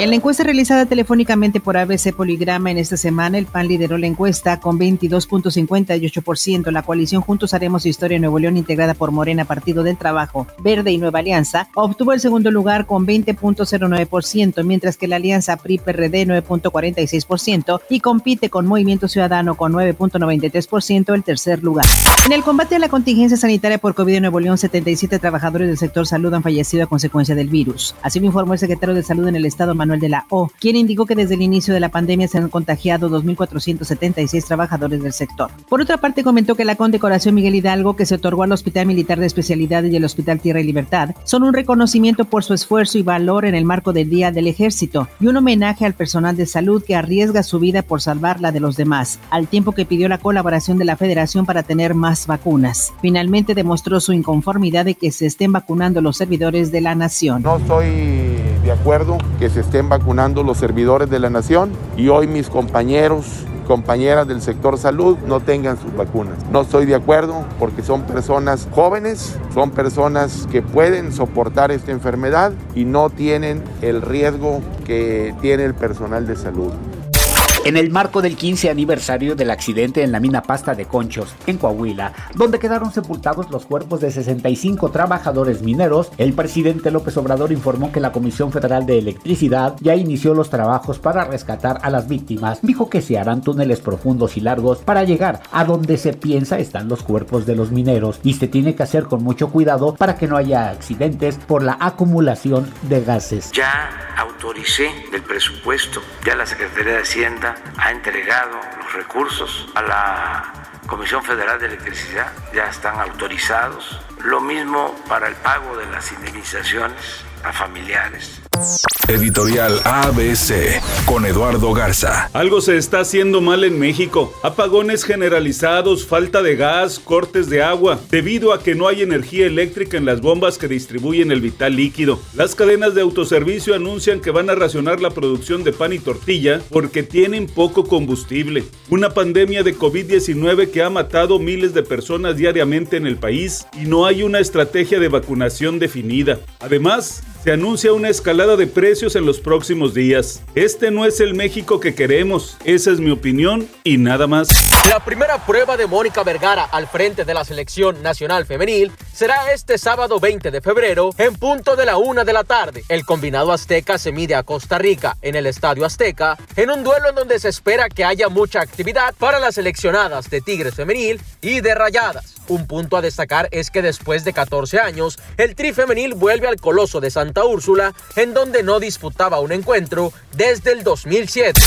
En la encuesta realizada telefónicamente por ABC Poligrama en esta semana, el PAN lideró la encuesta con 22.58%. La coalición Juntos Haremos Historia Nuevo León, integrada por Morena, Partido del Trabajo, Verde y Nueva Alianza, obtuvo el segundo lugar con 20.09%, mientras que la alianza PRI-PRD 9.46% y compite con Movimiento Ciudadano con 9.93% el tercer lugar. En el combate a la contingencia sanitaria por COVID en Nuevo León, 77 trabajadores del sector salud han fallecido a consecuencia del virus. Así lo informó el secretario de Salud en el Estado, Manuel de la O, quien indicó que desde el inicio de la pandemia se han contagiado 2.476 trabajadores del sector. Por otra parte, comentó que la condecoración Miguel Hidalgo que se otorgó al Hospital Militar de Especialidades y el Hospital Tierra y Libertad son un reconocimiento por su esfuerzo y valor en el marco del Día del Ejército y un homenaje al personal de salud que arriesga su vida por salvar la de los demás, al tiempo que pidió la colaboración de la Federación para tener más vacunas. Finalmente demostró su inconformidad de que se estén vacunando los servidores de la nación. No de acuerdo que se estén vacunando los servidores de la nación y hoy mis compañeros compañeras del sector salud no tengan sus vacunas. No estoy de acuerdo porque son personas jóvenes, son personas que pueden soportar esta enfermedad y no tienen el riesgo que tiene el personal de salud. En el marco del 15 aniversario del accidente en la mina Pasta de Conchos, en Coahuila, donde quedaron sepultados los cuerpos de 65 trabajadores mineros, el presidente López Obrador informó que la Comisión Federal de Electricidad ya inició los trabajos para rescatar a las víctimas. Dijo que se harán túneles profundos y largos para llegar a donde se piensa están los cuerpos de los mineros y se tiene que hacer con mucho cuidado para que no haya accidentes por la acumulación de gases. Ya autoricé del presupuesto, ya la Secretaría de Hacienda ha entregado los recursos a la Comisión Federal de Electricidad, ya están autorizados. Lo mismo para el pago de las indemnizaciones a familiares. Editorial ABC con Eduardo Garza. Algo se está haciendo mal en México. Apagones generalizados, falta de gas, cortes de agua, debido a que no hay energía eléctrica en las bombas que distribuyen el vital líquido. Las cadenas de autoservicio anuncian que van a racionar la producción de pan y tortilla porque tienen poco combustible. Una pandemia de COVID-19 que ha matado miles de personas diariamente en el país y no hay una estrategia de vacunación definida. Además, se anuncia una escalada de precios en los próximos días. Este no es el México que queremos, esa es mi opinión y nada más. La primera prueba de Mónica Vergara al frente de la selección nacional femenil será este sábado 20 de febrero en punto de la una de la tarde. El combinado azteca se mide a Costa Rica en el Estadio Azteca en un duelo en donde se espera que haya mucha actividad para las seleccionadas de Tigres femenil y de Rayadas. Un punto a destacar es que después de 14 años, el Tri femenil vuelve al Coloso de Úrsula, en donde no disputaba un encuentro desde el 2007.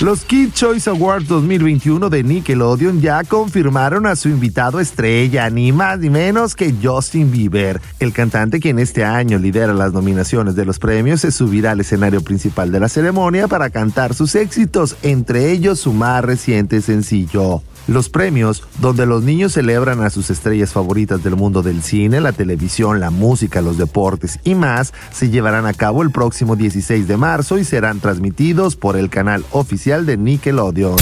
Los Kid Choice Awards 2021 de Nickelodeon ya confirmaron a su invitado estrella, ni más ni menos que Justin Bieber. El cantante quien este año lidera las nominaciones de los premios se subirá al escenario principal de la ceremonia para cantar sus éxitos, entre ellos su más reciente sencillo. Los premios, donde los niños celebran a sus estrellas favoritas del mundo del cine, la televisión, la música, los deportes y más, se llevarán a cabo el próximo 16 de marzo y serán transmitidos por el canal oficial de Nickelodeon.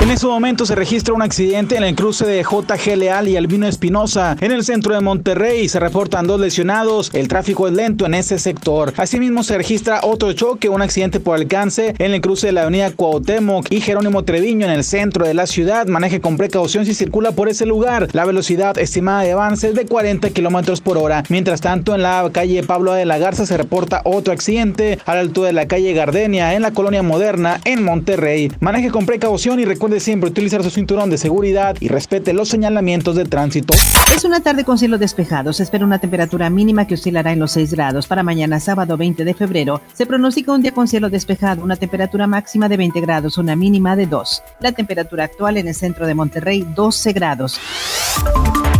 En ese momento se registra un accidente en el cruce de JG Leal y Albino Espinosa en el centro de Monterrey. Se reportan dos lesionados. El tráfico es lento en ese sector. Asimismo se registra otro choque, un accidente por alcance en el cruce de la avenida Cuauhtémoc y Jerónimo Treviño en el centro de la ciudad. Maneje con precaución si circula por ese lugar. La velocidad estimada de avance es de 40 kilómetros por hora. Mientras tanto, en la calle Pablo de la Garza se reporta otro accidente a la altura de la calle Gardenia en la colonia moderna en Monterrey. Maneje con precaución y recuerde siempre utilizar su cinturón de seguridad y respete los señalamientos de tránsito. Es una tarde con cielo despejado. Se espera una temperatura mínima que oscilará en los 6 grados. Para mañana, sábado 20 de febrero, se pronostica un día con cielo despejado, una temperatura máxima de 20 grados, una mínima de 2. La temperatura actual en el centro de Monterrey, 12 grados.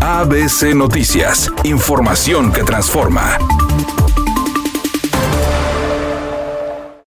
ABC Noticias, información que transforma.